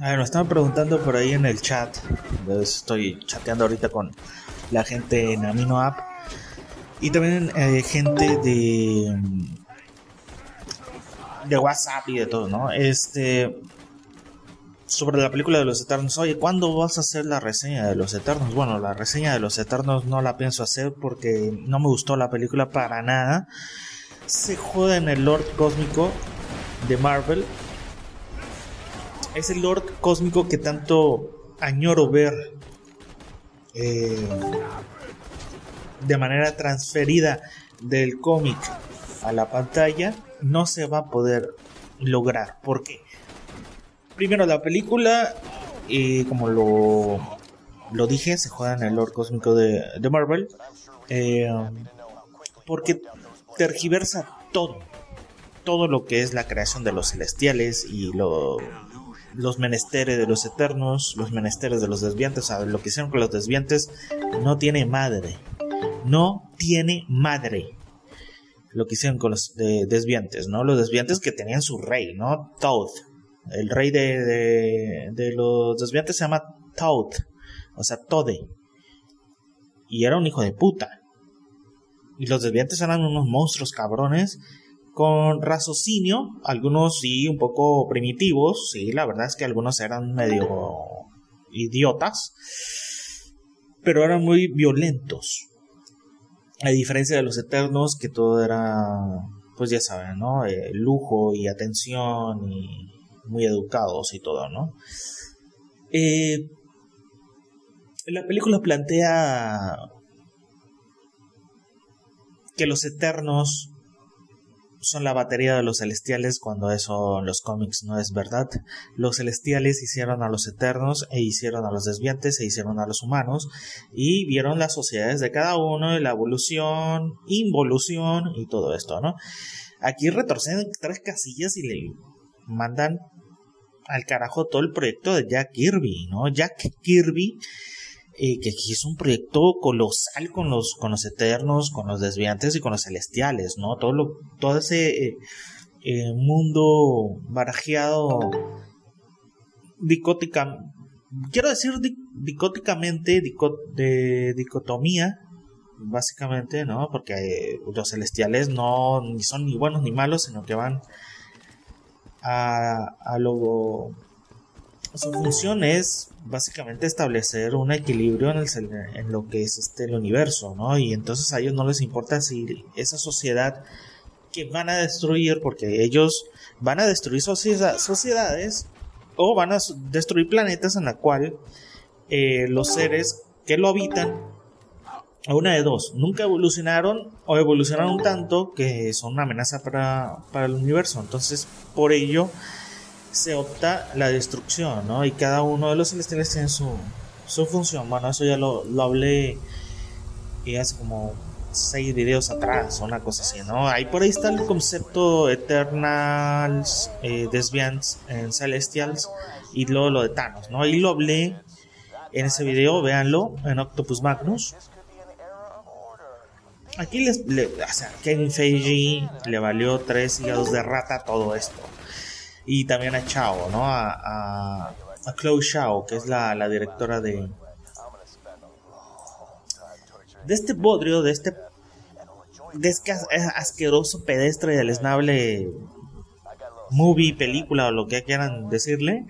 A ver, me estaban preguntando por ahí en el chat. Estoy chateando ahorita con la gente en Amino App. Y también eh, gente de. de WhatsApp y de todo, ¿no? Este. Sobre la película de los Eternos. Oye, ¿cuándo vas a hacer la reseña de los Eternos? Bueno, la reseña de los Eternos no la pienso hacer porque no me gustó la película para nada. Se joda en el Lord Cósmico de Marvel es el Lord cósmico que tanto añoro ver eh, de manera transferida del cómic a la pantalla, no se va a poder lograr. ¿Por qué? Primero, la película, como lo, lo dije, se juega en el Lord cósmico de, Marvel, eh, porque tergiversa todo todo lo que es la creación de los celestiales y lo, los menesteres de los eternos, los menesteres de los desviantes, o lo que hicieron con los desviantes no tiene madre. No tiene madre. Lo que hicieron con los desviantes, ¿no? Los desviantes que tenían su rey, ¿no? Toad. El rey de, de, los desviantes se llama Toad. O sea, Tode. Y era un hijo de puta. Y los desviantes eran unos monstruos cabrones con raciocinio, algunos sí un poco primitivos, sí, la verdad es que algunos eran medio idiotas, pero eran muy violentos. A diferencia de los eternos, que todo era, pues ya saben, ¿no? Eh, lujo y atención y muy educados y todo, ¿no? Eh, la película plantea que los eternos son la batería de los celestiales cuando eso en los cómics no es verdad. Los celestiales hicieron a los eternos e hicieron a los desviantes e hicieron a los humanos y vieron las sociedades de cada uno la evolución, involución y todo esto, ¿no? Aquí retorcen tres casillas y le mandan al carajo todo el proyecto de Jack Kirby, ¿no? Jack Kirby eh, que aquí es un proyecto colosal con los, con los eternos, con los desviantes y con los celestiales, ¿no? Todo, lo, todo ese eh, eh, mundo barajeado dicótica, quiero decir dicóticamente, de dicotomía, básicamente, ¿no? Porque los celestiales no ni son ni buenos ni malos, sino que van a, a lo su función es básicamente establecer un equilibrio en, el, en lo que es este, el universo, ¿no? Y entonces a ellos no les importa si esa sociedad que van a destruir, porque ellos van a destruir sociedades o van a destruir planetas en la cual eh, los seres que lo habitan, una de dos, nunca evolucionaron o evolucionaron tanto que son una amenaza para el universo. Entonces, por ello, se opta la destrucción, ¿no? Y cada uno de los celestiales tiene su, su función. Bueno, eso ya lo, lo hablé y hace como seis videos atrás, una cosa así, ¿no? Ahí por ahí está el concepto Eternals, eh, Desviants en Celestials y luego lo de Thanos, ¿no? Ahí lo hablé en ese video, véanlo, en Octopus Magnus. Aquí les, o sea, Kevin Feige le valió tres hígados de rata todo esto y también a Chao, ¿no? A, a, Chloe Shao, que es la, directora de de este bodrio, de este de este asqueroso pedestre y deleznable movie, película o lo que quieran decirle.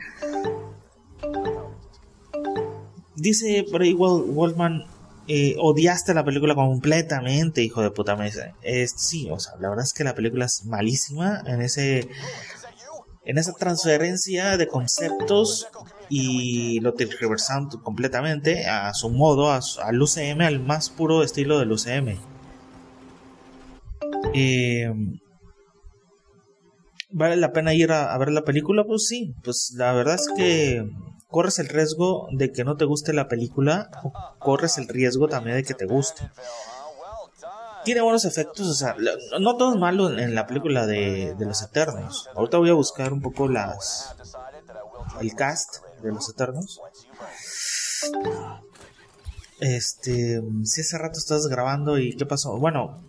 Dice por ahí Wolfman, eh, odiaste la película completamente, hijo de puta. Me sí, o sea, la verdad es que la película es malísima en ese en esa transferencia de conceptos y lo tergiversando completamente a su modo, al UCM, al más puro estilo del UCM. Eh, ¿Vale la pena ir a, ver la película? Pues sí, pues la verdad es que corres el riesgo de que no te guste la película o corres el riesgo también de que te guste tiene buenos efectos, o sea, no todo es malo en la película de, los Eternos. Ahorita voy a buscar un poco las el cast de los Eternos. Este, si hace rato estás grabando y qué pasó, bueno,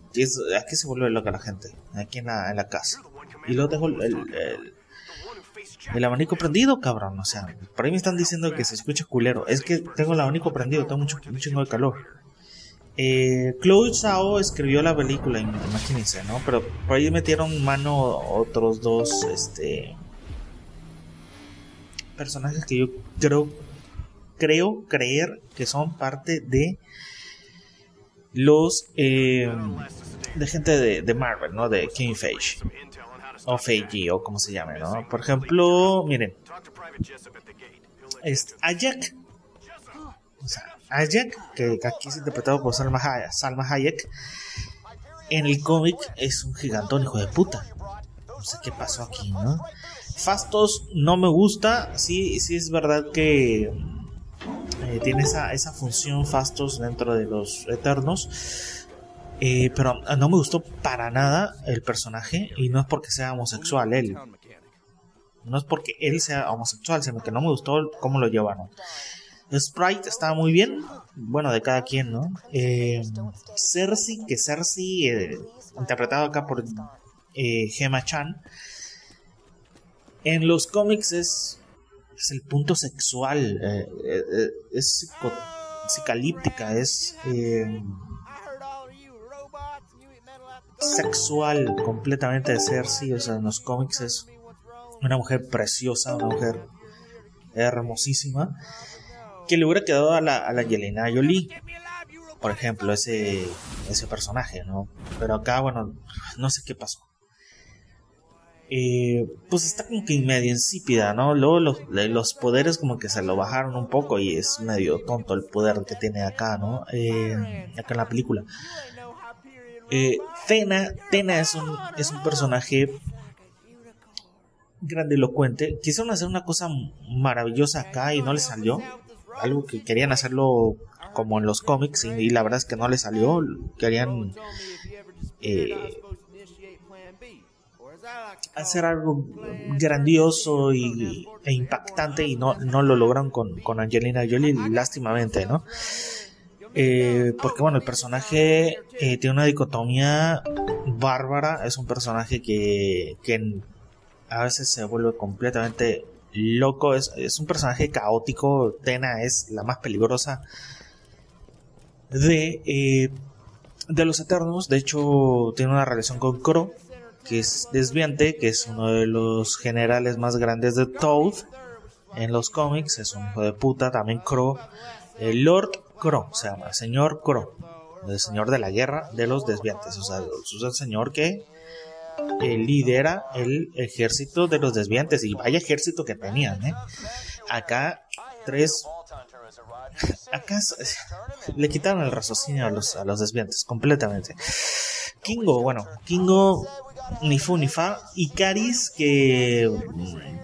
aquí se vuelve loca la gente, aquí en la, casa. Y luego tengo el, El abanico prendido, cabrón. O sea, por ahí me están diciendo que se escucha culero. Es que tengo el abanico prendido, tengo mucho, mucho de calor. Eh, Chloe Zhao escribió la película, imagínense, ¿no? Pero por ahí metieron mano otros dos este, personajes que yo creo, creo creer que son parte de los eh, de gente de, Marvel, ¿no? De King Feige o Feige o como se llame, ¿no? Por ejemplo, miren, es Ajak, o sea, Ajak, que aquí es interpretado por Salma Hayek, Salma Hayek, en el cómic es un gigantón hijo de puta. No sé qué pasó aquí, ¿no? Fastos no me gusta, sí, sí es verdad que eh, tiene esa, esa función Fastos dentro de los Eternos. Eh, pero no me gustó para nada el personaje y no es porque sea homosexual él. No es porque él sea homosexual, sino que no me gustó cómo lo llevaron. Sprite estaba muy bien, bueno, de cada quien, ¿no? Eh, Cersei, que Cersei, eh, interpretado acá por eh, Gemma Chan, en los cómics es, es el punto sexual, eh, es psicalíptica, es sexual completamente de Cersei, o sea, en los cómics es una mujer preciosa, una mujer hermosísima que le hubiera quedado a la, a la Yelena Jolie. Por ejemplo, ese, ese personaje, ¿no? Pero acá, bueno, no sé qué pasó. Eh, pues está como que medio insípida, ¿no? Luego los, los, poderes como que se lo bajaron un poco y es medio tonto el poder que tiene acá, ¿no? Eh, acá en la película. Eh, Tena, Tena es un, es un personaje grandilocuente. Quisieron hacer una cosa maravillosa acá y no le salió algo que querían hacerlo como en los cómics y, la verdad es que no le salió. Querían eh, hacer algo grandioso y, e impactante y no, no lo lograron con, con Angelina Jolie, lástimamente, ¿no? Eh, porque bueno, el personaje eh, tiene una dicotomía bárbara, es un personaje que, que a veces se vuelve completamente loco, es, un personaje caótico. Tena es la más peligrosa de, eh, de los Eternos. De hecho, tiene una relación con Kro, que es desviante, que es uno de los generales más grandes de Toad en los cómics. Es un hijo de puta, también Kro. El Lord Kro se llama, señor Kro. El señor de la guerra de los desviantes. O sea, es el señor que lidera el ejército de los desviantes. Y vaya ejército que tenían, ¿eh? Acá, tres. Acá le quitaron el raciocinio a los, a los desviantes, completamente. Kingo, bueno, Kingo ni fu ni. Y Caris, que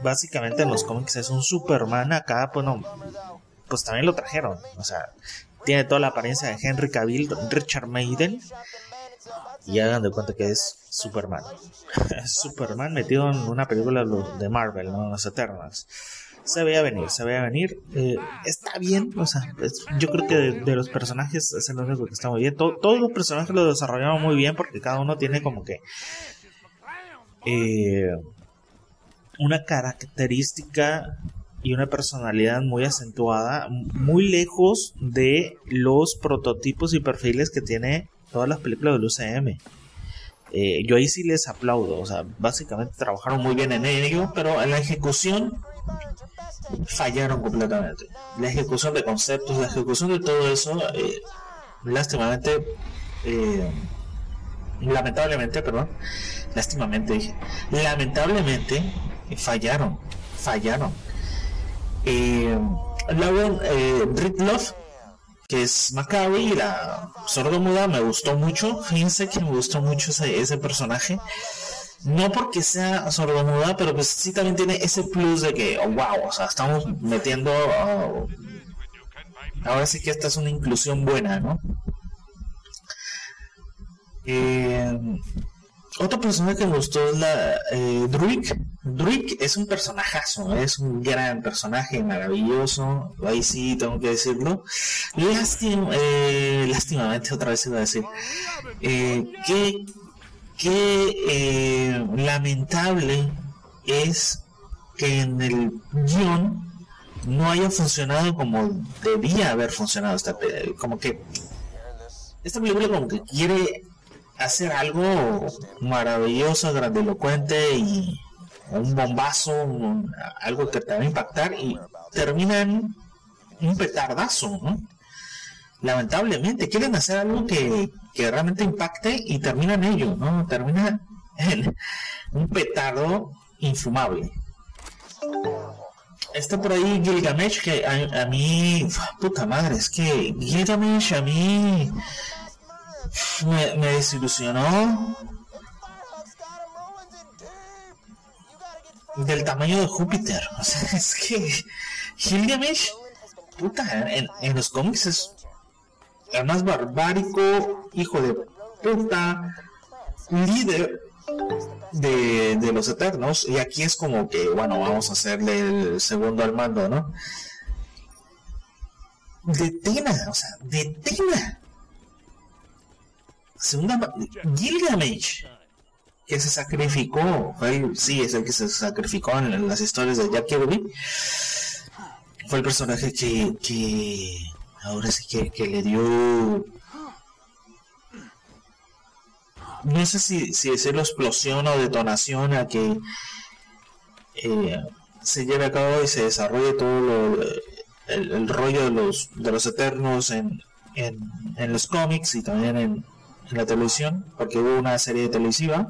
básicamente en los cómics es un Superman, acá, bueno, pues también lo trajeron. O sea, tiene toda la apariencia de Henry Cavill, Richard Maiden. Y hagan de cuenta que es Superman. Superman metido en una película de Marvel, ¿no? Los Eternals. Se veía venir, se veía venir. Eh, está bien, o sea, yo creo que de, los personajes es el único que está muy bien. todos los personajes lo desarrollaron muy bien porque cada uno tiene como que eh, una característica y una personalidad muy acentuada, muy lejos de los prototipos y perfiles que tiene todas las películas del UCM. Eh, yo ahí sí les aplaudo, o sea, básicamente trabajaron muy bien en ello, pero en la ejecución fallaron completamente. La ejecución de conceptos, la ejecución de todo eso, eh, lástimamente, eh, lamentablemente, perdón, lástimamente dije, lamentablemente fallaron, fallaron. luego, Rick Love que es Maccabi, la sordomuda, me gustó mucho. Fíjense que me gustó mucho ese, ese personaje. No porque sea sordomuda, pero pues sí también tiene ese plus de que, oh, wow, o sea, estamos metiendo. Oh, ahora sí que esta es una inclusión buena, ¿no? Eh, otra persona que me gustó es la eh, Druid. Druid es un personajazo, es un gran personaje, maravilloso. Ahí sí tengo que decirlo. Lástima, eh, lástimamente, otra vez iba a decir. Eh, que, que eh, lamentable es que en el guion no haya funcionado como debía haber funcionado esta como que esta película como que quiere hacer algo maravilloso, grandilocuente y un bombazo, algo que te va a impactar y termina en un petardazo, Lamentablemente quieren hacer algo que, que realmente impacte y termina en ello, ¿no? Termina en un petardo infumable. Está por ahí Gilgamesh que a, mí, puta madre, es que Gilgamesh a mí me, desilusionó del tamaño de Júpiter. O sea, es que Gilgamesh, puta, en, en los cómics es el más barbárico, hijo de puta, líder de, los Eternos. Y aquí es como que, bueno, vamos a hacerle el segundo al mando, ¿no? De o sea, de Tena. Segunda, Gilgamesh que se sacrificó, fue sí, es el que se sacrificó en, las historias de Jack Kirby. Fue el personaje que, que ahora sí que, que le dio no sé si, si decirlo explosión o detonación a que eh, se lleve a cabo y se desarrolle todo el, rollo de los, de los eternos en, en, en los cómics y también en, en la televisión, porque hubo una serie televisiva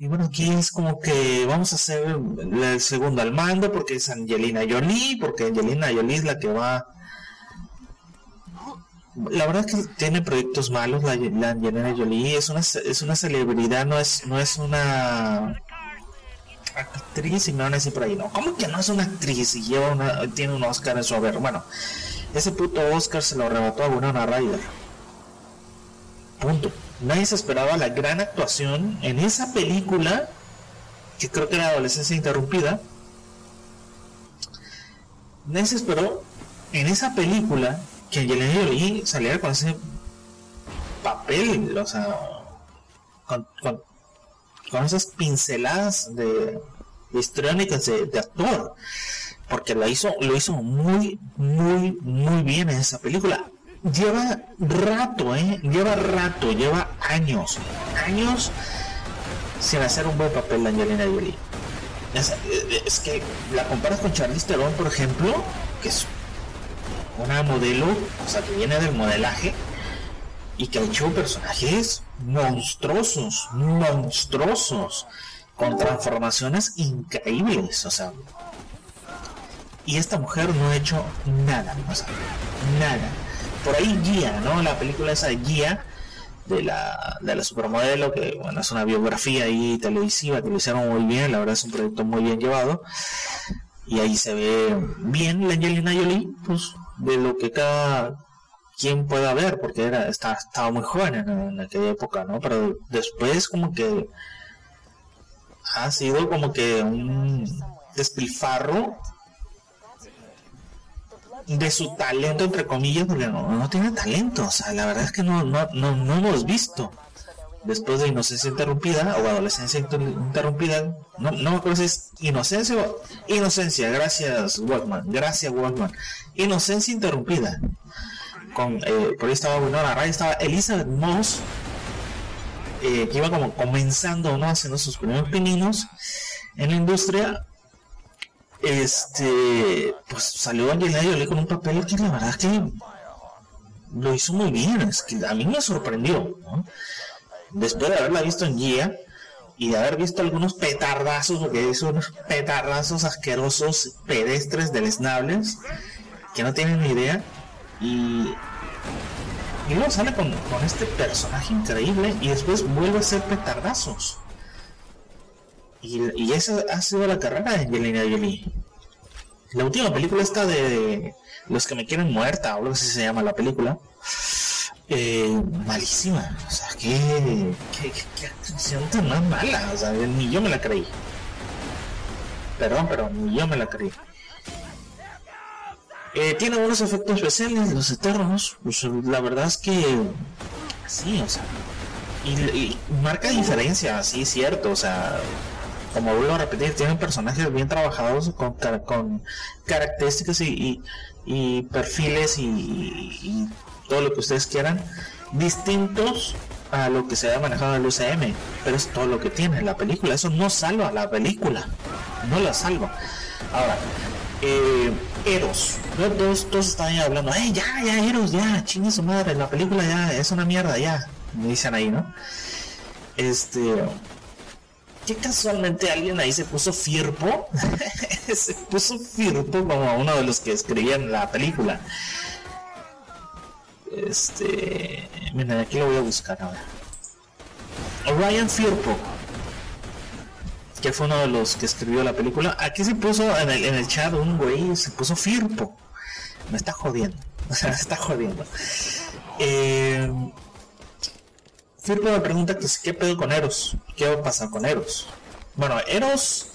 y bueno, aquí es como que vamos a hacer el segundo al mando porque es Angelina Jolie, porque Angelina Jolie es la que va... La verdad es que tiene proyectos malos la, Angelina Jolie, es una, es una celebridad, no es, no es una actriz y me van a decir por ahí, no, ¿cómo que no es una actriz y lleva una, tiene un Oscar en su haber? Bueno, ese puto Oscar se lo arrebató a Winona Ryder. Punto nadie se esperaba la gran actuación en esa película, que creo que era Adolescencia Interrumpida. Nadie se esperó en esa película que Angelina Jolie saliera con ese papel, o sea, con, esas pinceladas de, histriónicas de, de, actor, porque lo hizo, lo hizo muy, muy, muy bien en esa película lleva rato, ¿eh? Lleva rato, lleva años, años sin hacer un buen papel de Angelina Jolie. Es, que la comparas con Charlize Theron, por ejemplo, que es una modelo, o sea, que viene del modelaje y que ha hecho personajes monstruosos, monstruosos, con transformaciones increíbles, o sea. Y esta mujer no ha hecho nada, nada por ahí Guía, ¿no? La película esa de Guía de la, de la supermodelo, que bueno, es una biografía ahí televisiva que muy bien, la verdad es un proyecto muy bien llevado. Y ahí se ve bien la Angelina Jolie, pues de lo que cada quien pueda ver, porque era, estaba, estaba muy joven en, en, aquella época, ¿no? Pero después como que ha sido como que un despilfarro de su talento, entre comillas, porque no, no tiene talento. O sea, la verdad es que no, no, no, no hemos visto. Después de Inocencia Interrumpida o Adolescencia Interrumpida, no, no me acuerdo si es Inocencia o Inocencia, gracias Walkman, gracias Walkman. Inocencia Interrumpida. Con, eh, por ahí estaba Winona Ray, estaba Elizabeth Moss, eh, que iba como comenzando, ¿no? Haciendo sus primeros pininos en la industria este, pues salió Angelina Jolie con un papel que la verdad que lo hizo muy bien, es que a mí me sorprendió, Después de haberla visto en guía y de haber visto algunos petardazos, porque son unos petardazos asquerosos, pedestres, deleznables, que no tienen ni idea, y, y luego sale con, con este personaje increíble y después vuelve a ser petardazos. Y, esa ha sido la carrera de Angelina Jolie. La última película esta de Los que me quieren muerta, o algo así se llama la película. Eh, malísima. O sea, qué, qué, qué, tan más mala. O sea, ni yo me la creí. Perdón, pero ni yo me la creí. Eh, tiene unos efectos especiales, los eternos. Pues, la verdad es que sí, o sea. Y, y marca diferencia, sí, cierto. O sea, como vuelvo a repetir, tienen personajes bien trabajados con, con características y, y, perfiles y, todo lo que ustedes quieran, distintos a lo que se ha manejado en el UCM, pero es todo lo que tiene la película. Eso no salva la película, no la salva. Ahora, eh, Eros, todos, están ahí hablando, ¡eh, ya, ya, Eros, ya, chingue su madre, la película ya es una mierda, ya! Me dicen ahí, ¿no? Este. Que casualmente alguien ahí se puso Firpo, se puso Firpo como uno de los que escribían la película. Este. Mira, aquí lo voy a buscar ahora. Ryan Firpo. Que fue uno de los que escribió la película. Aquí se puso en el, en el chat un güey, se puso Firpo. Me está jodiendo. Me está jodiendo. Eh, Firpo me pregunta que qué pedo con Eros. ¿Qué va a pasar con Eros? Bueno, Eros.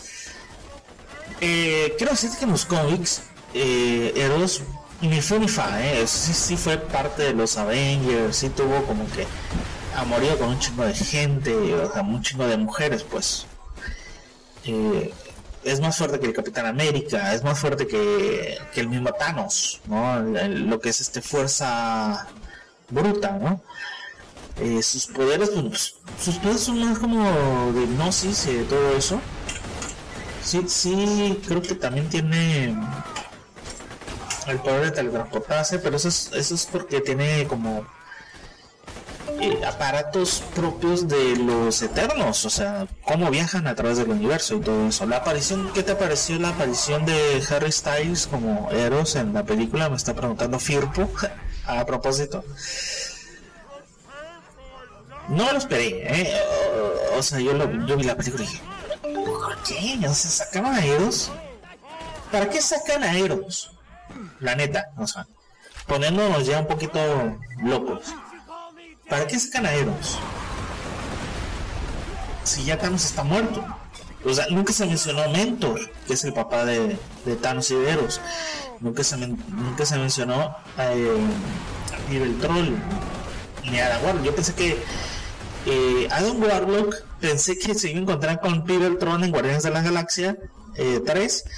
Eh, quiero decir que en los cómics, eh, Eros ni fue ni fa, ¿eh? sí, fue parte de los Avengers, sí tuvo como que amorío con un chingo de gente, o sea, un chingo de mujeres, pues. Eh, es más fuerte que el Capitán América, es más fuerte que, el mismo Thanos, ¿no? lo que es este fuerza bruta, ¿no? Eh, sus poderes, pues, sus poderes son más como de hipnosis y de todo eso. Sí, sí, creo que también tiene el poder de teletransportarse, pero eso es, eso es porque tiene como eh, aparatos propios de los eternos, o sea, cómo viajan a través del universo y todo eso. La aparición, ¿qué te pareció la aparición de Harry Styles como Eros en la película? Me está preguntando Firpo a propósito. No lo esperé, ¿eh? O, sea, yo, lo, vi la película y dije, ¿por qué? O sea, sacaban a Eros. ¿Para qué sacan a Eros? La neta, o sea, poniéndonos ya un poquito locos. ¿Para qué sacan a Eros? Si ya Thanos está muerto. O sea, nunca se mencionó Mentor, que es el papá de, Thanos y de Eros. Nunca se, nunca se mencionó eh, a el Troll ni a Warlock. Yo pensé que eh, Adam Warlock, pensé que se iba a encontrar con Peter Tron en Guardianes de la Galaxia 3 eh,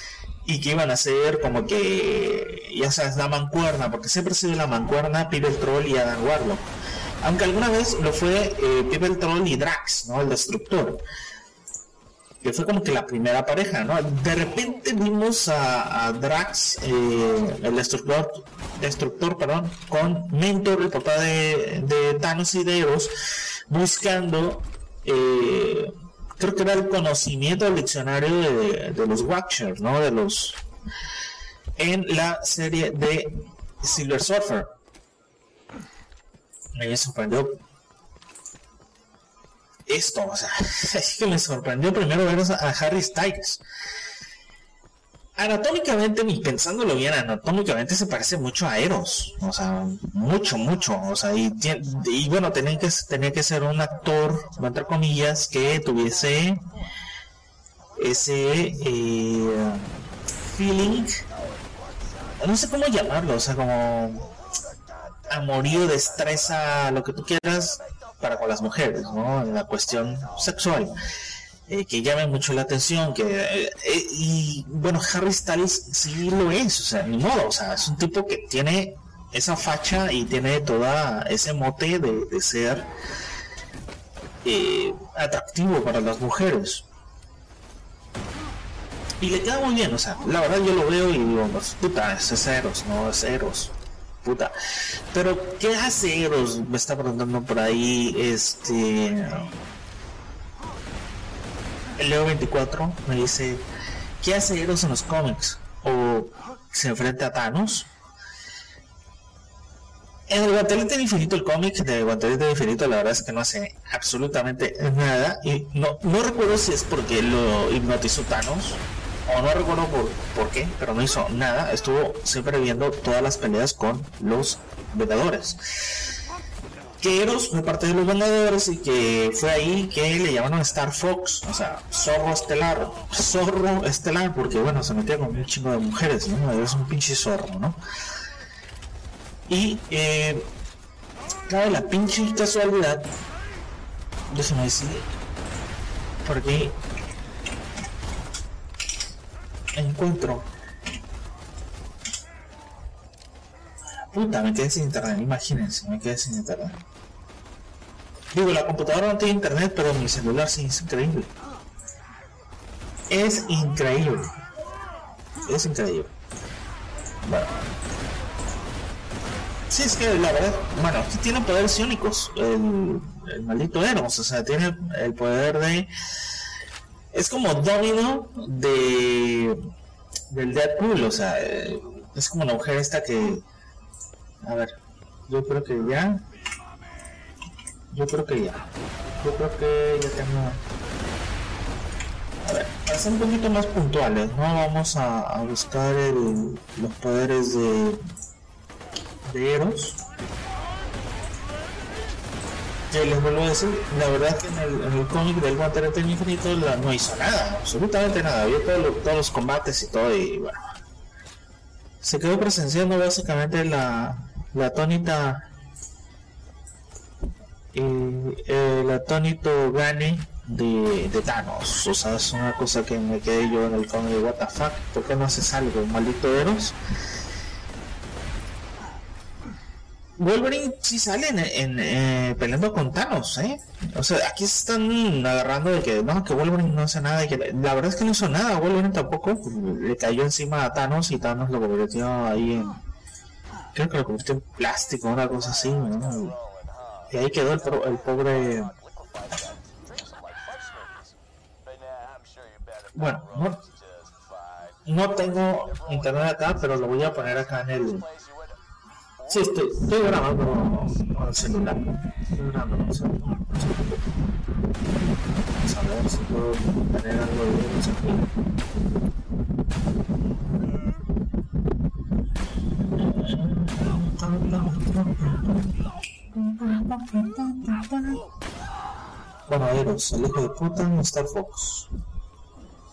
y que iban a ser como que, ya sabes, la mancuerna, porque siempre ha sido la mancuerna Peter Troll y Adam Warlock. Aunque alguna vez lo fue eh, Troll y Drax, ¿no? El destructor. Que fue como que la primera pareja, ¿no? De repente vimos a, Drax, eh, el destructor, destructor, perdón, con Mentor, el papá de, de Thanos y de Eros, buscando eh, creo que era el conocimiento del diccionario de, los Watchers, ¿no? De los. En la serie de Silver Surfer. Me sorprendió esto, o sea, es que me sorprendió primero ver a Harry Styles anatómicamente, ni pensándolo bien, anatómicamente se parece mucho a Eros, o sea, mucho, mucho, o sea, y, bueno, tenía que, tenía que ser un actor, entre comillas, que tuviese ese eh, feeling, no sé cómo llamarlo, o sea, como amorío, destreza, lo que tú quieras, para con las mujeres, ¿no? En la cuestión sexual. Eh, que llame mucho la atención, que eh, eh, y bueno, Harry Styles sí lo es, o sea, ni modo, o sea, es un tipo que tiene esa facha y tiene toda ese mote de, ser atractivo para las mujeres. Y le queda muy bien, o sea, la verdad yo lo veo y digo, pues, puta, es Eros, no es Eros, puta. Pero, ¿qué hace Eros? Me está preguntando por ahí, este 24 me dice, ¿qué hace Eros en los cómics? ¿O se enfrenta a Thanos? En el Guantelete Infinito, el cómic de Guantelete Infinito, la verdad es que no hace absolutamente nada. Y no, no recuerdo si es porque lo hipnotizó Thanos, o no recuerdo por, por qué, pero no hizo nada. Estuvo siempre viendo todas las peleas con los Vengadores que Eros fue parte de los Vengadores y que fue ahí que le llamaron Star Fox, o sea, zorro estelar, zorro estelar, porque bueno, se metía con un chingo de mujeres, ¿no? Es un pinche zorro, ¿no? Y, eh, claro, la pinche casualidad, déjame decir, porque encuentro. Puta, me quedé sin internet, imagínense, me quedé sin internet. Digo, la computadora no tiene internet, pero mi celular sí es increíble. Es increíble. Es increíble. Bueno. Sí, es que la verdad, bueno, aquí tiene poderes iónicos. El, el maldito Eros, o sea, tiene el poder de. Es como Domino de. del Deadpool, o sea, eh, es como la mujer esta que. A ver, yo creo que ya. Yo creo que ya. Yo creo que ya tengo. A ver, para ser un poquito más puntuales, ¿no? Vamos a, buscar el, los poderes de. de Eros. Que les vuelvo a decir, la verdad es que en el, cómic del Guantelete Infinito la, no hizo nada, absolutamente nada. Vio todo lo- todos los combates y todo, y bueno. Se quedó presenciando básicamente la, la tónica eh, el atónito gane de, Thanos. O sea, es una cosa que me quedé yo en el cómic de What the fuck, ¿por qué no haces algo, maldito Eros? Wolverine sí sale en, en, eh, peleando con Thanos, ¿eh? O sea, aquí se están agarrando de que no, que Wolverine no hace nada y que la verdad es que no hizo nada, Wolverine tampoco le cayó encima a Thanos y Thanos lo convirtió ahí en creo que lo convirtió en plástico, una cosa así, ¿no? Y ahí quedó el, pro- el pobre Bueno, no, no tengo internet acá, pero lo voy a poner acá en el. Sí, estoy, estoy grabando con el celular. Estoy grabando con el celular. Vamos a ver si puedo tener algo de videos aquí. Bueno, Eros, el hijo de puta en Star Fox.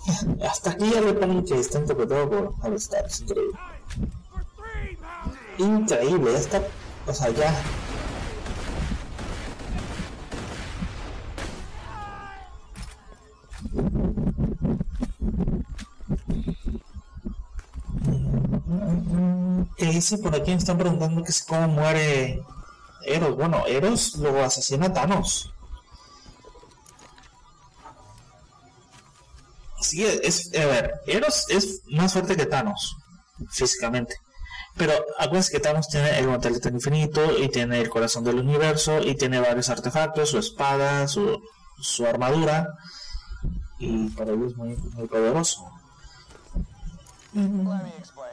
Hasta aquí ya le ponen que está interpretado por Harry Styles, increíble. Increíble, ya está, o sea, ya. ¿Qué dice por aquí? Me están preguntando que si cómo muere Eros. Bueno, Eros lo asesina Thanos. Sí, es, a ver, Eros es más fuerte que Thanos, físicamente. Pero acuérdense que Thanos tiene el guantelete infinito y tiene el corazón del universo y tiene varios artefactos, su espada, su, su armadura. Y para él es muy, muy poderoso.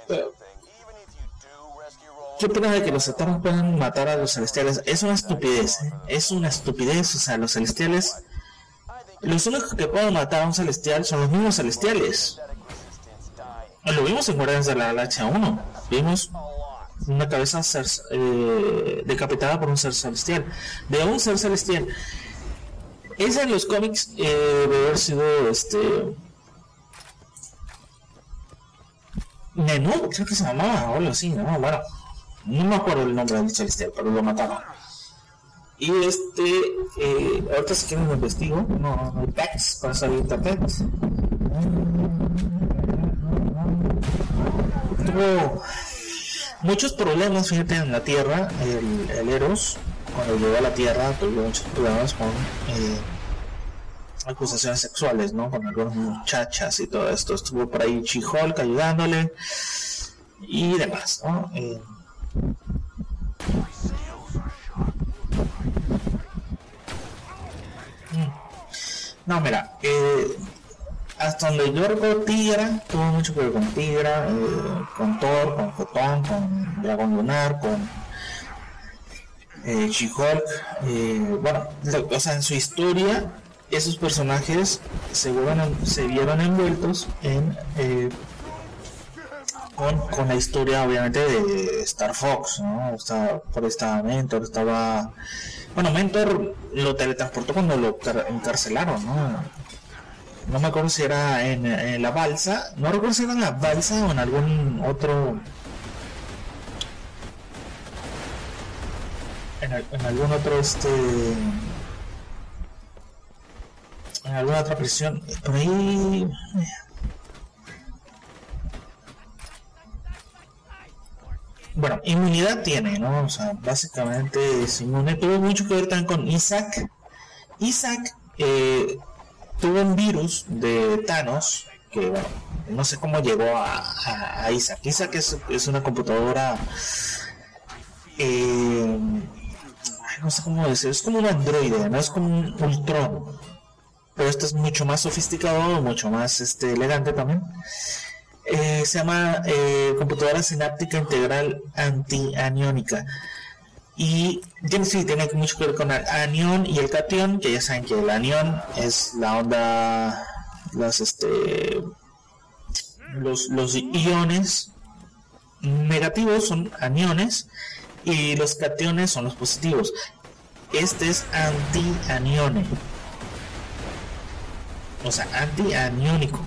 Pero, ¿Qué opinas de que los eternos puedan matar a los celestiales? Es una estupidez, ¿eh? es una estupidez. O sea, los celestiales los únicos que pueden matar a un celestial son los mismos celestiales. Lo vimos en Guardianes de la Galaxia 1. Vimos una cabeza ser, eh, decapitada por un ser celestial. De un ser celestial. Esa en los cómics eh, debe haber sido este. Menú, creo que se llamaba, o algo así, ¿no? Bueno, no me acuerdo el nombre del celestial, pero lo mataron. Y este, eh, ahorita si quieren lo investigo, no, no hay packs para salir internet. Tuvo muchos problemas, fíjate, en la Tierra, el, Eros, cuando llegó a la Tierra, tuvo muchos problemas con eh, acusaciones sexuales, ¿no? Con algunas muchachas y todo esto. Estuvo por ahí She-Hulk ayudándole y demás, ¿no? Eh, No, mira, eh, hasta donde yo recuerdo Tigra, tuvo mucho que ver con Tigra, eh, con Thor, con Fotón, con Dragón Lunar, con eh, She-Hulk. eh, bueno, o sea, en su historia, esos personajes se, vieron, se vieron envueltos en eh, con, la historia, obviamente, de Star Fox, ¿no? Está, por esta Mentor, estaba. Bueno, Mentor lo teletransportó cuando lo car- encarcelaron, ¿no? No me acuerdo si era en, la balsa, no recuerdo si era en la balsa o en algún otro. En, en algún otro, este. En alguna otra prisión. Por ahí. Bueno, inmunidad tiene, ¿no? O sea, básicamente es inmune. Tuvo mucho que ver también con Isaac. Isaac eh, tuvo un virus de Thanos que, bueno, no sé cómo llegó a, Isaac. Isaac es, una computadora. Eh, no sé cómo decir, es como un androide, no es como un Ultron. Pero este es mucho más sofisticado, mucho más este, elegante también. Eh, se llama eh, computadora sináptica integral antianiónica. Y tiene, sí, tiene mucho que ver con el anión y el cation, que ya saben que el anión es la onda, las, este, los, los iones negativos son aniones y los cationes son los positivos. Este es antianione. O sea, antianiónico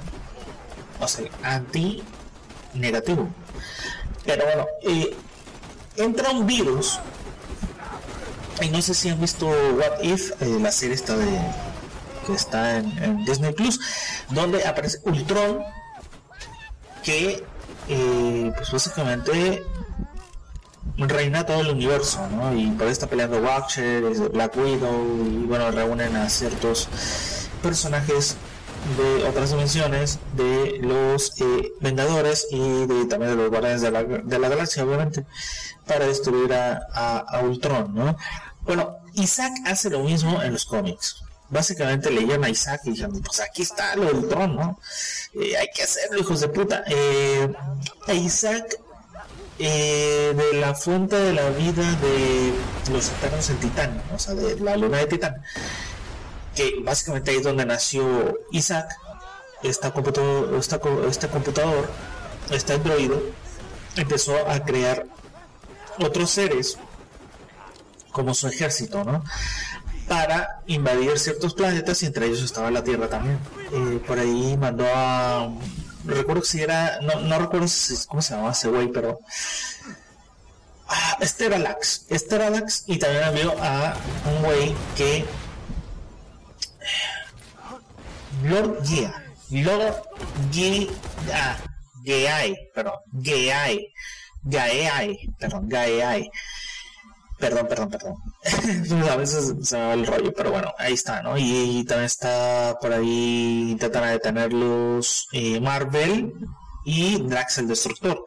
o sea, anti negativo. Pero bueno, eh, entra un virus. Y no sé si han visto What If, eh, la serie está de que está en, Disney Plus, donde aparece Ultron, que eh, pues básicamente reina todo el universo. Y por ahí está peleando Watcher, Black Widow, y bueno, reúnen a ciertos personajes de otras dimensiones de los eh, Vengadores y de, también de los Guardianes de la, de la Galaxia, obviamente, para destruir a, a, Ultron, ¿no? Bueno, Isaac hace lo mismo en los cómics. Básicamente leyeron a Isaac y dijeron, pues aquí está lo Ultron, ¿no? Eh, hay que hacerlo, hijos de puta. Eh, Isaac de la fuente de la vida de los eternos en Titán, o sea, de la luna de Titán que básicamente ahí es donde nació Isaac, esta este computador, este androide, empezó a crear otros seres como su ejército, ¿no? Para invadir ciertos planetas y entre ellos estaba la Tierra también. Eh, por ahí mandó a... No recuerdo si era... No, no recuerdo cómo se llamaba ese güey, pero... Ah, Esteralax. Esteralax y también envió a un güey que Lord Gia. Lord Gia. Geai, perdón, Geai. Gaeai, perdón, Gaeai. Perdón, perdón, perdón. a veces se me va el rollo, pero bueno, ahí está, ¿no? Y, también está por ahí, intentan detenerlos eh, Marvel y Drax el Destructor.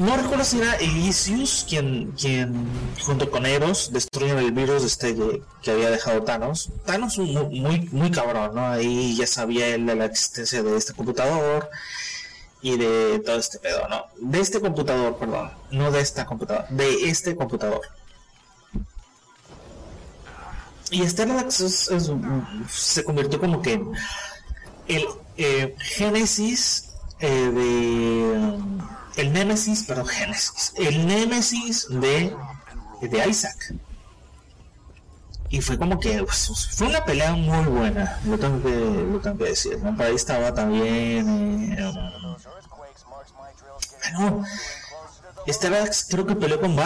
No recuerdo si era Elysius quien, quien junto con Eros destruyen el virus este que, había dejado Thanos. Thanos muy, muy, muy cabrón, ¿no? Ahí ya sabía él de la existencia de este computador y de todo este pedo, ¿no? De este computador, perdón, no de esta computadora, de este computador. Y Stellax se convirtió como que el eh, génesis eh, de el Némesis, perdón, Génesis, el Némesis de, de Isaac. Y fue como que pues, fue una pelea muy buena, lo tengo que, lo tengo que decir. ¿no? Ahí estaba también. Eh, no, creo que peleó con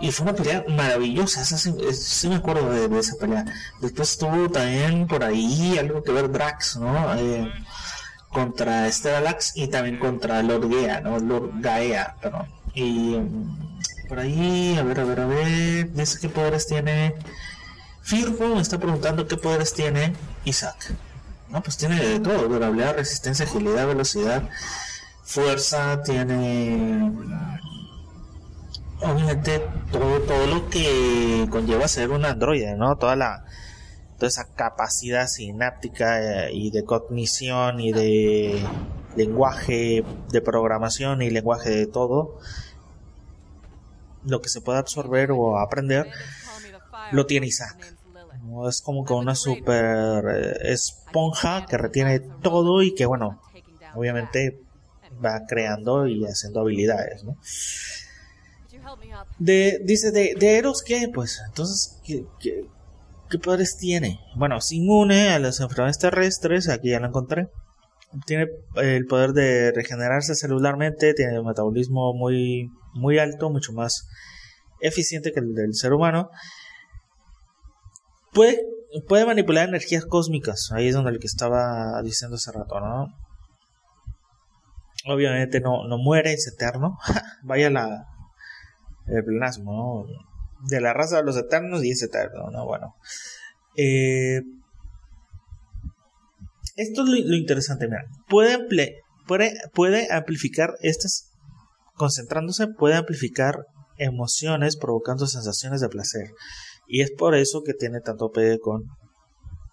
y fue una pelea maravillosa. Esa sí, me acuerdo de, esa pelea. Después estuvo también por ahí algo que ver Drax, ¿no? Eh, contra Steralax y también contra Lord Gaea, ¿no? Lord Gaea, perdón. Y mm, por ahí, a ver, a ver, a ver, dice qué poderes tiene. Firmo me está preguntando qué poderes tiene Isaac. No, pues tiene de todo, durabilidad, resistencia, agilidad, velocidad, fuerza, tiene obviamente todo, todo lo que conlleva ser un androide, ¿no? Toda la esa capacidad sináptica eh, y de cognición y de lenguaje de programación y lenguaje de todo, lo que se puede absorber o aprender, lo tiene Isaac. Es como que una super eh, esponja que retiene todo y que, bueno, obviamente va creando y haciendo habilidades, ¿no? De, dice, de, de Eros, ¿qué? Pues entonces, ¿qué, qué, ¿Qué poderes tiene? Bueno, es inmune a las enfermedades terrestres, aquí ya lo encontré. Tiene el poder de regenerarse celularmente, tiene un metabolismo muy, muy alto, mucho más eficiente que el del ser humano. Puede puede manipular energías cósmicas. Ahí es donde el que estaba diciendo hace rato, ¿no? Obviamente no, no muere, es eterno. Vaya la el plenasmo, ¿no? De la raza de los eternos y es eterno, ¿no? Bueno. Eh, esto es lo, interesante, mira. Puede, puede, puede amplificar estas, concentrándose, puede amplificar emociones provocando sensaciones de placer. Y es por eso que tiene tanto pegue con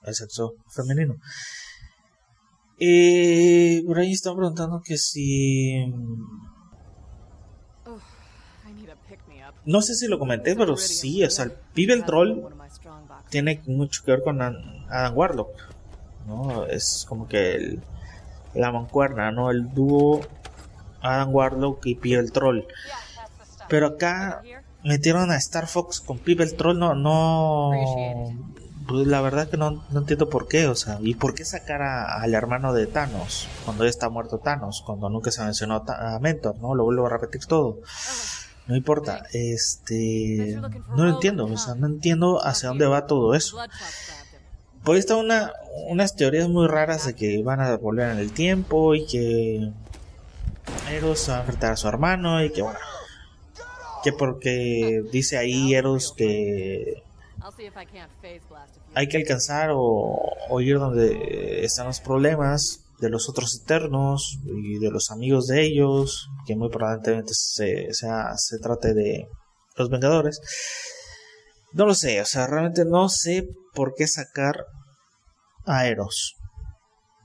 el sexo femenino. Y por ahí están preguntando que si... No sé si lo comenté, pero sí, o sea, el pibe el troll tiene mucho que ver con Adam Warlock. ¿no? Es como que el, la mancuerna, ¿no? El dúo Adam Warlock y Pibe el troll. Pero acá metieron a Star Fox con Pibe el Troll, no, no, pues la verdad que no, no, entiendo por qué, o sea, y por qué sacar al hermano de Thanos cuando ya está muerto Thanos, cuando nunca se mencionó a Mentor, ¿no? Lo vuelvo a repetir todo. No importa, este, no lo entiendo, o sea, no entiendo hacia dónde va todo eso. Por ahí está una, unas teorías muy raras de que van a volver en el tiempo y que Eros va a enfrentar a su hermano y que bueno, que porque dice ahí Eros que hay que alcanzar o, ir donde están los problemas de los otros eternos y de los amigos de ellos, que muy probablemente se, se trate de los Vengadores. No lo sé, o sea, realmente no sé por qué sacar a Eros.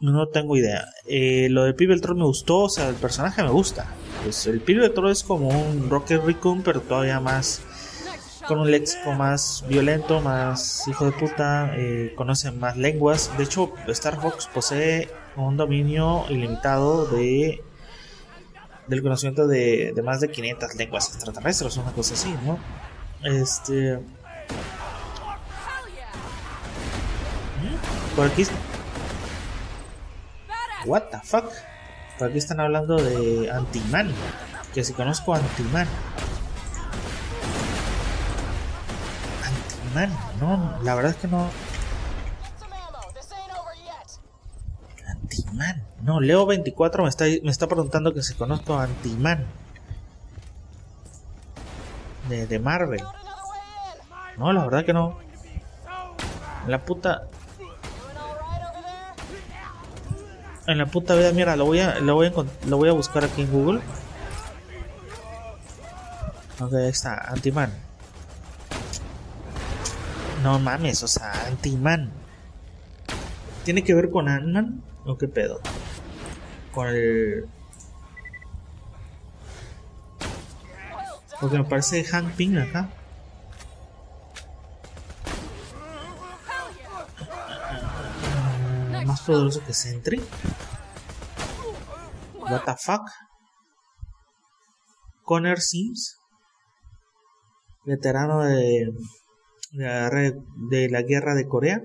No tengo idea. Eh, lo de Pibe Troll me gustó, o sea, el personaje me gusta. Pues el Pibe Troll es como un Rocket Raccoon, pero todavía más. con un léxico más violento, más hijo de puta, eh, conoce más lenguas. De hecho, Star Fox posee un dominio ilimitado de del conocimiento de, de más de 500 lenguas extraterrestres, una cosa así, ¿no? Este. Por aquí What the fuck? Por aquí están hablando de Antiman. Que si conozco Antiman. Antiman, no, la verdad es que no. No, Leo 24 me está, me está preguntando que si conozco a Antiman. De, de Marvel. No, la verdad que no. La puta. en la puta vida, mira, lo voy a, lo lo buscar aquí en Google. Ok, ahí está, Antiman. No mames, o sea, Antiman. ¿Tiene que ver con Ant-Man? ¿O qué pedo? Con el. Porque me parece Hank Ping acá. más poderoso que Sentry. What the fuck? Connor Sims, veterano de, de, la guerra de Corea.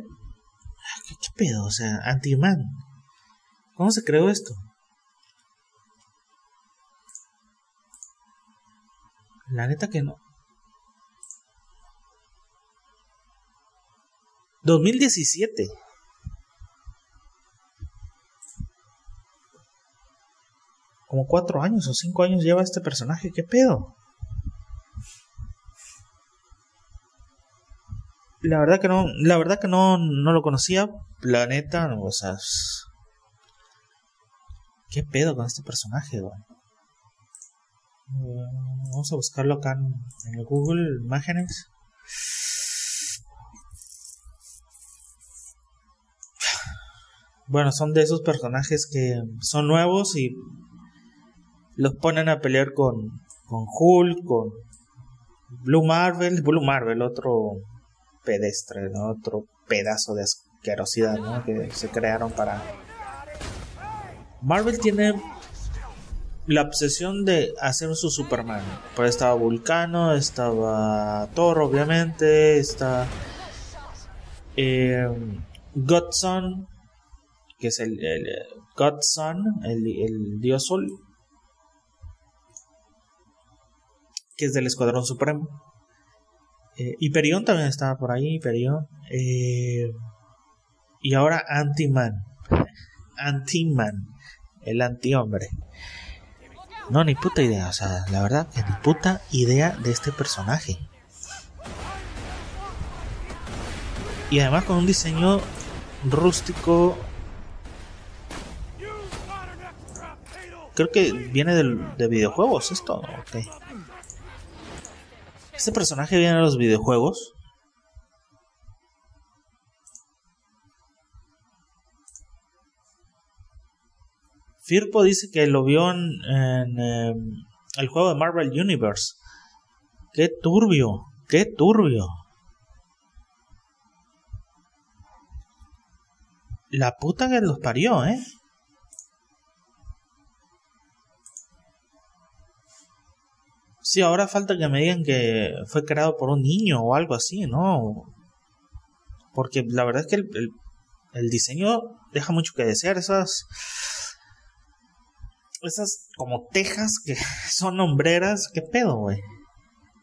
¿Qué, pedo? O sea, Anti-Man. ¿Cómo se creó esto? La neta que no. 2017. como cuatro años o cinco años lleva este personaje, ¿qué pedo? La verdad que no, la verdad que no, no lo conocía, planeta, o sea, ¿qué pedo con este personaje, güey? Vamos a buscarlo acá en, el Google Imágenes. Bueno, son de esos personajes que son nuevos y los ponen a pelear con, con Hulk, con Blue Marvel, Blue Marvel, otro pedestre, otro pedazo de asquerosidad que se crearon para... Marvel tiene la obsesión de hacer su Superman. Pues estaba Vulcano, estaba Thor, obviamente, está eh, Godson, que es el, Godson, el, el dios sol, que es del Escuadrón Supremo. Eh, Hyperion también estaba por ahí, Hyperion. Eh, y ahora Anti-Man. Anti-Man. El antihombre. No, ni puta idea. O sea, la verdad que ni puta idea de este personaje. Y además con un diseño rústico. Creo que viene del, de videojuegos esto. Este personaje viene de los videojuegos. Firpo dice que lo vio en, em, el juego de Marvel Universe. Qué turbio, qué turbio. La puta que los parió, ¿eh? Sí, ahora falta que me digan que fue creado por un niño o algo así, ¿no? Porque la verdad es que el, diseño deja mucho que desear. Esas. Esas como tejas que son hombreras. ¿Qué pedo, güey?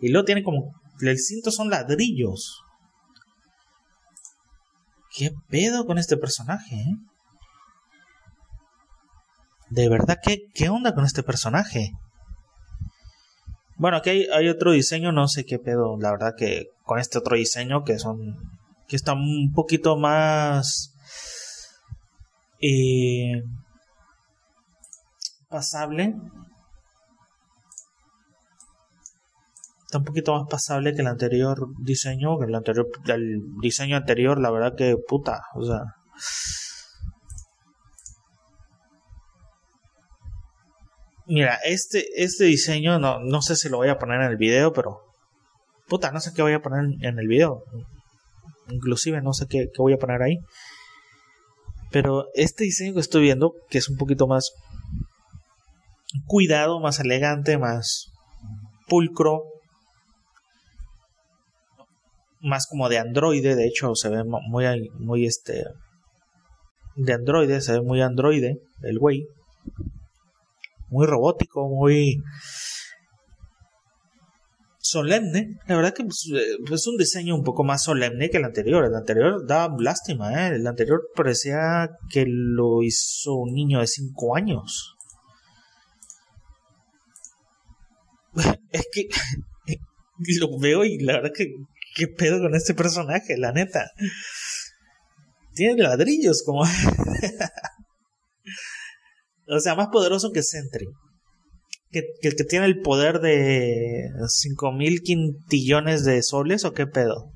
Y luego tiene como. El cinto son ladrillos. ¿Qué pedo con este personaje, eh? De verdad, ¿qué, qué onda con este personaje? Bueno, aquí hay, otro diseño, no sé qué pedo, la verdad que con este otro diseño que son que está un poquito más eh, pasable. Está un poquito más pasable que el anterior diseño, que el anterior el diseño anterior, la verdad que puta, o sea, Mira, este, este diseño, no, no sé si lo voy a poner en el video, pero... Puta, no sé qué voy a poner en el video. Inclusive no sé qué, voy a poner ahí. Pero este diseño que estoy viendo, que es un poquito más cuidado, más elegante, más pulcro, más como de androide, de hecho se ve muy, muy este, de androide, se ve muy androide el güey muy robótico, muy solemne. La verdad que pues, eh, es un diseño un poco más solemne que el anterior. El anterior daba lástima, ¿eh? El anterior parecía que lo hizo un niño de 5 años. Es que lo veo y la verdad que qué pedo con este personaje, la neta. Tiene ladrillos como O sea, más poderoso que Sentry. Que, que, que tiene el poder de 5000 quintillones de soles o qué pedo.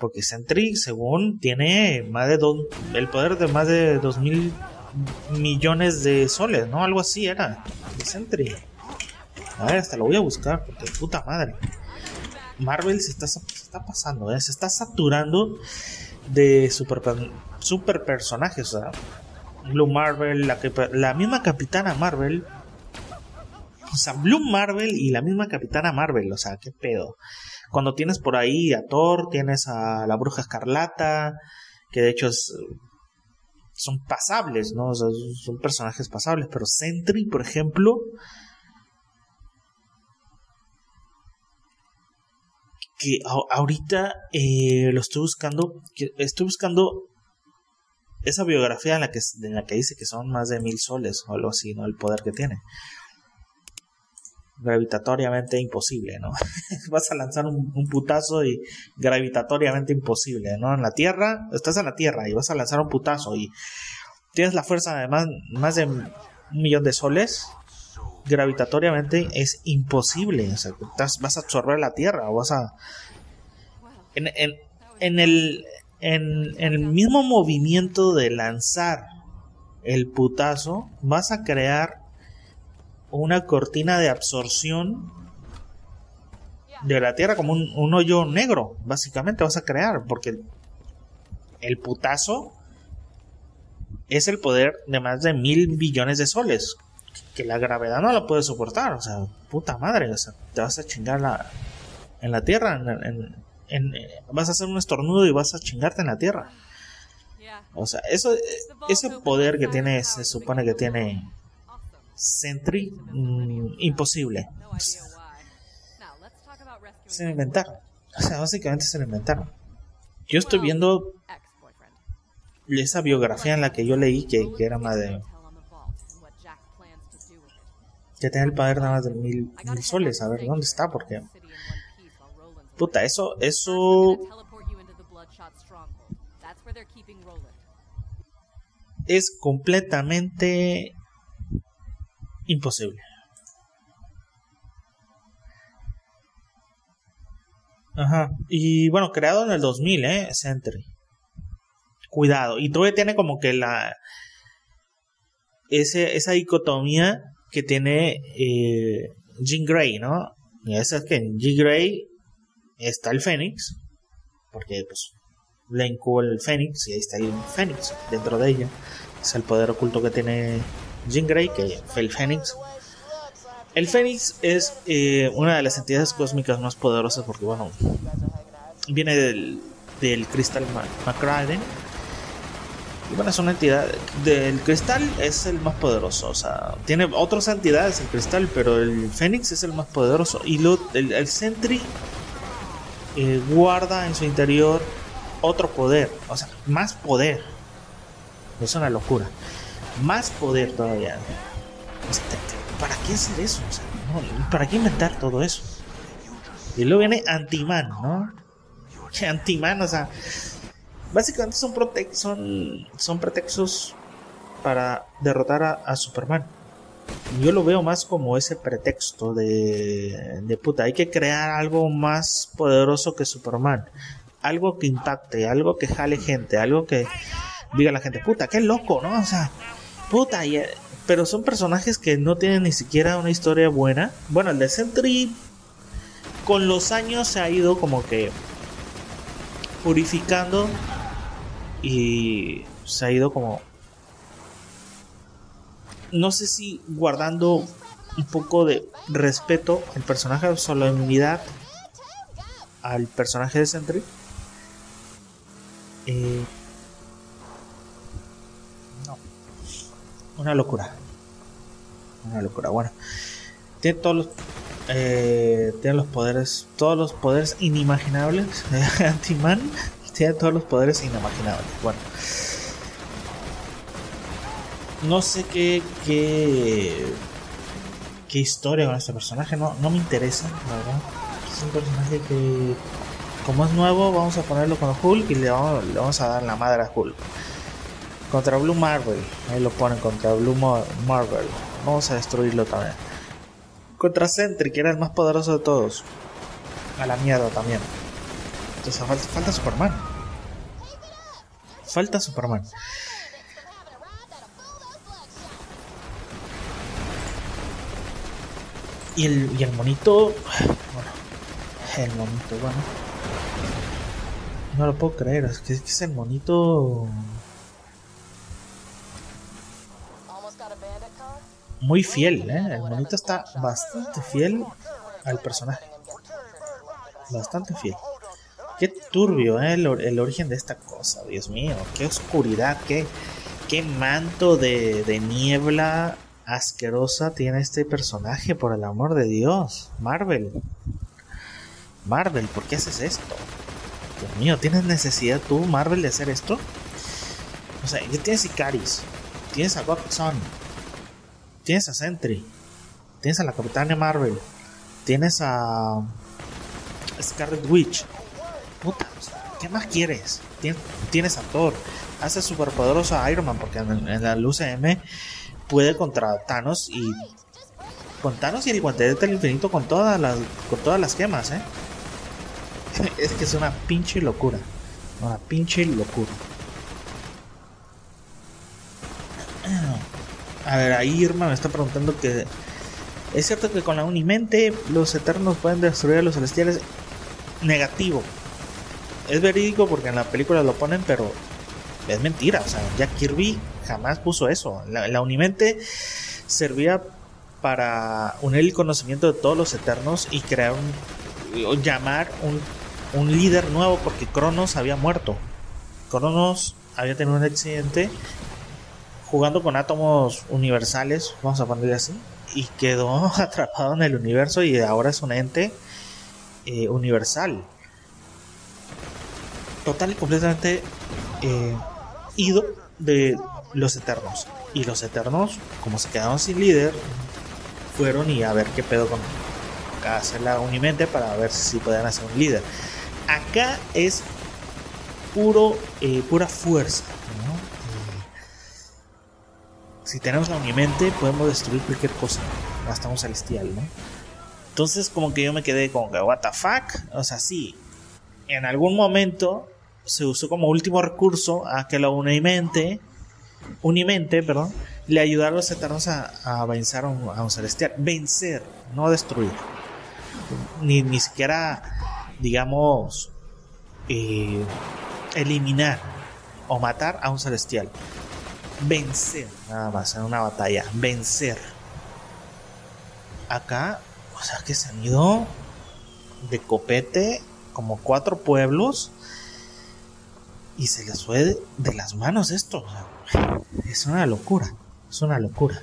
Porque Sentry, según, tiene más de dos, el poder de más de 2000 millones de soles, ¿no? Algo así era. Sentry. A ver, hasta lo voy a buscar, porque puta madre. Marvel se está, está pasando, ¿eh? se está saturando de super, super personajes. O sea, Blue Marvel, la, la misma Capitana Marvel. O sea, Blue Marvel y la misma Capitana Marvel, o sea, qué pedo. Cuando tienes por ahí a Thor, tienes a la Bruja Escarlata, que de hecho es, son pasables, ¿no? Son personajes pasables, pero Sentry, por ejemplo, que ahorita eh, lo estoy buscando, estoy buscando esa biografía en la que, en la que dice que son más de mil soles o algo así, ¿no? El poder que tiene. Gravitatoriamente imposible, ¿no? Vas a lanzar un, putazo y gravitatoriamente imposible, ¿no? En la Tierra, estás en la Tierra y vas a lanzar un putazo y tienes la fuerza de más, de un millón de soles, gravitatoriamente es imposible. O sea, vas a absorber la Tierra o vas a... El, en, el mismo movimiento de lanzar el putazo, vas a crear una cortina de absorción de la Tierra como un, hoyo negro, básicamente vas a crear, porque el, putazo es el poder de más de mil billones de soles, que la gravedad no lo puede soportar, o sea, puta madre, te vas a chingar la, en la Tierra, en, eh, vas a hacer un estornudo y vas a chingarte en la tierra. O sea, eso, ese poder que tiene, se supone que tiene Sentry, mm, imposible. Se lo inventaron. O sea, básicamente se lo inventaron. Yo estoy viendo esa biografía en la que yo leí que, era más de. que tenía el poder nada más de mil, mil soles. A ver, ¿dónde está? Porque. Puta, eso. Eso. Es completamente imposible. Ajá. Y bueno, creado en el 2000, ¿eh? Sentry. Cuidado. Y todavía tiene como que la. Ese, esa dicotomía que tiene eh, Jean Grey, ¿no? Y esa es que en Jean Grey está el Fénix. Porque, pues, le el Fénix y ahí está el Fénix dentro de ella. Es el poder oculto que tiene Jean Grey, que fue el Fénix. El Fénix es eh, una de las entidades cósmicas más poderosas porque, bueno, viene del, del cristal McRaven. Y bueno, es una entidad. Del cristal es el más poderoso. O sea, tiene otras entidades el cristal, pero el Fénix es el más poderoso. Y lo, el, Sentry eh, guarda en su interior otro poder. O sea, más poder. Es una locura. Más poder todavía. ¿para qué hacer eso? ¿Para qué inventar todo eso? Y luego viene Antiman, ¿no? Antiman, o sea, básicamente son, son, son pretextos para derrotar a, Superman. Yo lo veo más como ese pretexto de, de puta, hay que crear algo más poderoso que Superman. Algo que impacte, algo que jale gente, algo que diga la gente, puta, qué loco, ¿no? O sea, puta, y, pero son personajes que no tienen ni siquiera una historia buena. Bueno, el de Sentry con los años se ha ido como que purificando y se ha ido como no sé si guardando un poco de respeto al personaje, solemnidad al personaje de Sentry. Eh, una locura una locura. Bueno, tiene todos los, eh, tiene los poderes, todos los poderes inimaginables. Anti-Man tiene todos los poderes inimaginables. Bueno, no sé qué, qué, qué historia con este personaje. No, no me interesa, la verdad. Es un personaje que, como es nuevo, vamos a ponerlo con Hulk y le vamos, le vamos a dar la madre a Hulk. Contra Blue Marvel, ahí lo ponen contra Blue Marvel. Vamos a destruirlo también. Contra Sentry, que era el más poderoso de todos. A la mierda también. Entonces falta, Superman. Falta Superman. Y el, y el monito. Bueno, el monito, bueno. No lo puedo creer, es que es el monito. Muy fiel, ¿eh? El monito está bastante fiel al personaje. Bastante fiel. Qué turbio, ¿eh? el, origen de esta cosa, Dios mío. Qué oscuridad, qué, qué manto de, de niebla asquerosa tiene este personaje, por el amor de Dios. Marvel. Marvel, ¿por qué haces esto? Dios mío, ¿tienes necesidad tú, Marvel, de hacer esto? O sea, ya tienes Icaris, tienes a Godson, tienes a Sentry, tienes a la Capitana Marvel, tienes a Scarlet Witch. Puta, ¿qué más quieres? Tienes a Thor, hace superpoderoso a Iron Man porque en, la UCM puede contra Thanos y con Thanos y el guantelete del infinito con todas las con todas las gemas, ¿eh? es que es una pinche locura. Una pinche locura. A ver, ahí Irma me está preguntando que es cierto que con la Unimente los Eternos pueden destruir a los Celestiales. Negativo. Es verídico porque en la película lo ponen, pero es mentira. O sea, Jack Kirby jamás puso eso. La, Unimente servía para unir el conocimiento de todos los Eternos y crear un. llamar un, un líder nuevo porque Cronos había muerto. Cronos había tenido un accidente jugando con átomos universales, vamos a ponerle así, y quedó atrapado en el universo y ahora es un ente eh, universal. Total y completamente eh, ido de los Eternos. Y los Eternos, como se quedaron sin líder, fueron y a ver qué pedo con hacer la unimente para ver si pueden hacer un líder. Acá es puro, eh, pura fuerza. Si tenemos la unimente, podemos destruir cualquier cosa. Hasta un celestial, ¿no? Entonces, como que yo me quedé con que, ¿What the fuck? O sea, sí. En algún momento se usó como último recurso a que la unimente. Unimente, perdón. Le ayudara a los eternos a, vencer a un, celestial. Vencer, no destruir. Ni, ni siquiera, digamos, eh, eliminar o matar a un celestial. Vencer, nada más, en una batalla. Vencer. Acá, o sea que se han ido de copete como cuatro pueblos y se les fue de, las manos esto. es una locura, es una locura.